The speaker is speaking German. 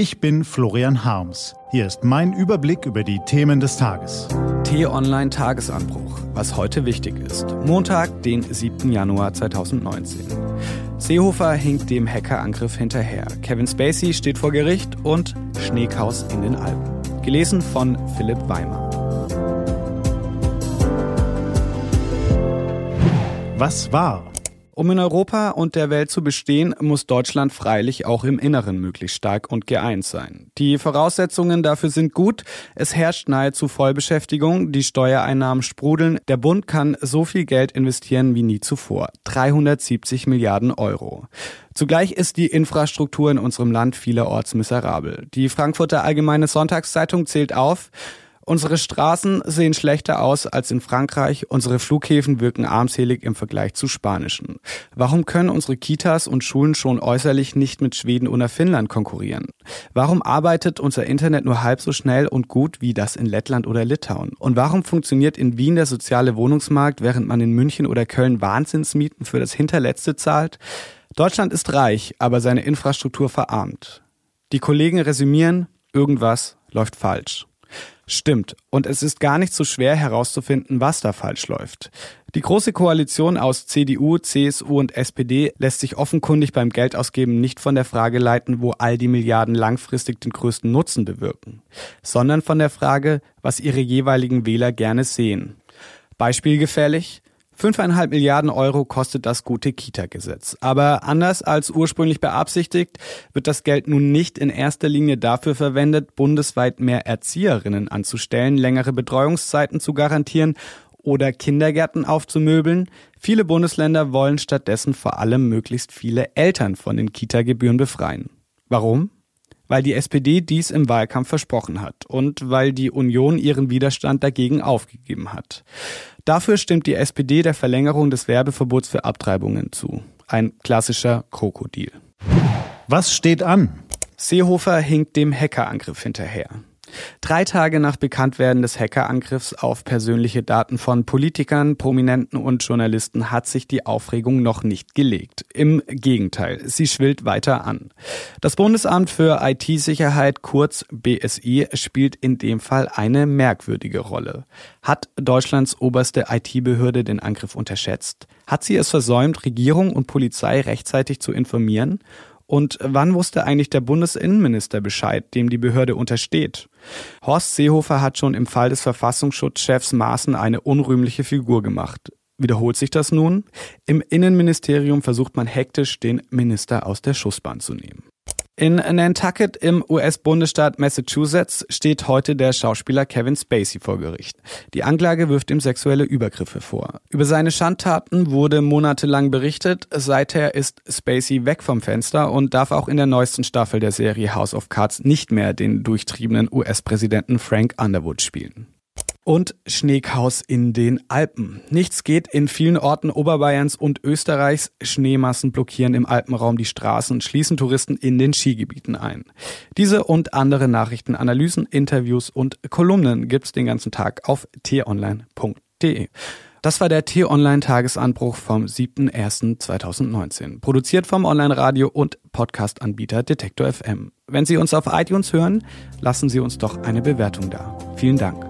Ich bin Florian Harms. Hier ist mein Überblick über die Themen des Tages. T-Online Tagesanbruch, was heute wichtig ist. Montag, den 7. Januar 2019. Seehofer hinkt dem Hackerangriff hinterher. Kevin Spacey steht vor Gericht und Schneekaus in den Alpen. Gelesen von Philipp Weimer. Was war? Um in Europa und der Welt zu bestehen, muss Deutschland freilich auch im Inneren möglichst stark und geeint sein. Die Voraussetzungen dafür sind gut. Es herrscht nahezu Vollbeschäftigung, die Steuereinnahmen sprudeln. Der Bund kann so viel Geld investieren wie nie zuvor. 370 Milliarden Euro. Zugleich ist die Infrastruktur in unserem Land vielerorts miserabel. Die Frankfurter Allgemeine Sonntagszeitung zählt auf, Unsere Straßen sehen schlechter aus als in Frankreich, unsere Flughäfen wirken armselig im Vergleich zu spanischen. Warum können unsere Kitas und Schulen schon äußerlich nicht mit Schweden oder Finnland konkurrieren? Warum arbeitet unser Internet nur halb so schnell und gut wie das in Lettland oder Litauen? Und warum funktioniert in Wien der soziale Wohnungsmarkt, während man in München oder Köln Wahnsinnsmieten für das Hinterletzte zahlt? Deutschland ist reich, aber seine Infrastruktur verarmt. Die Kollegen resümieren, irgendwas läuft falsch. Stimmt. Und es ist gar nicht so schwer herauszufinden, was da falsch läuft. Die große Koalition aus CDU, CSU und SPD lässt sich offenkundig beim Geldausgeben nicht von der Frage leiten, wo all die Milliarden langfristig den größten Nutzen bewirken, sondern von der Frage, was ihre jeweiligen Wähler gerne sehen. Beispielgefällig, Fünfeinhalb Milliarden Euro kostet das gute Kita-Gesetz. Aber anders als ursprünglich beabsichtigt, wird das Geld nun nicht in erster Linie dafür verwendet, bundesweit mehr Erzieherinnen anzustellen, längere Betreuungszeiten zu garantieren oder Kindergärten aufzumöbeln. Viele Bundesländer wollen stattdessen vor allem möglichst viele Eltern von den Kita-Gebühren befreien. Warum? Weil die SPD dies im Wahlkampf versprochen hat und weil die Union ihren Widerstand dagegen aufgegeben hat. Dafür stimmt die SPD der Verlängerung des Werbeverbots für Abtreibungen zu. Ein klassischer Krokodil. Was steht an? Seehofer hinkt dem Hackerangriff hinterher. Drei Tage nach Bekanntwerden des Hackerangriffs auf persönliche Daten von Politikern, Prominenten und Journalisten hat sich die Aufregung noch nicht gelegt. Im Gegenteil, sie schwillt weiter an. Das Bundesamt für IT-Sicherheit, kurz BSI, spielt in dem Fall eine merkwürdige Rolle. Hat Deutschlands oberste IT-Behörde den Angriff unterschätzt? Hat sie es versäumt, Regierung und Polizei rechtzeitig zu informieren? Und wann wusste eigentlich der Bundesinnenminister Bescheid, dem die Behörde untersteht? Horst Seehofer hat schon im Fall des Verfassungsschutzchefs Maaßen eine unrühmliche Figur gemacht. Wiederholt sich das nun? Im Innenministerium versucht man hektisch, den Minister aus der Schussbahn zu nehmen. In Nantucket im US-Bundesstaat Massachusetts steht heute der Schauspieler Kevin Spacey vor Gericht. Die Anklage wirft ihm sexuelle Übergriffe vor. Über seine Schandtaten wurde monatelang berichtet. Seither ist Spacey weg vom Fenster und darf auch in der neuesten Staffel der Serie House of Cards nicht mehr den durchtriebenen US-Präsidenten Frank Underwood spielen und Schneechaos in den Alpen. Nichts geht in vielen Orten Oberbayerns und Österreichs. Schneemassen blockieren im Alpenraum die Straßen, schließen Touristen in den Skigebieten ein. Diese und andere Nachrichten, Analysen, Interviews und Kolumnen gibt's den ganzen Tag auf t-online.de. Das war der T-Online-Tagesanbruch vom 7.01.2019. Produziert vom Online-Radio- und Podcast-Anbieter Detektor FM. Wenn Sie uns auf iTunes hören, lassen Sie uns doch eine Bewertung da. Vielen Dank.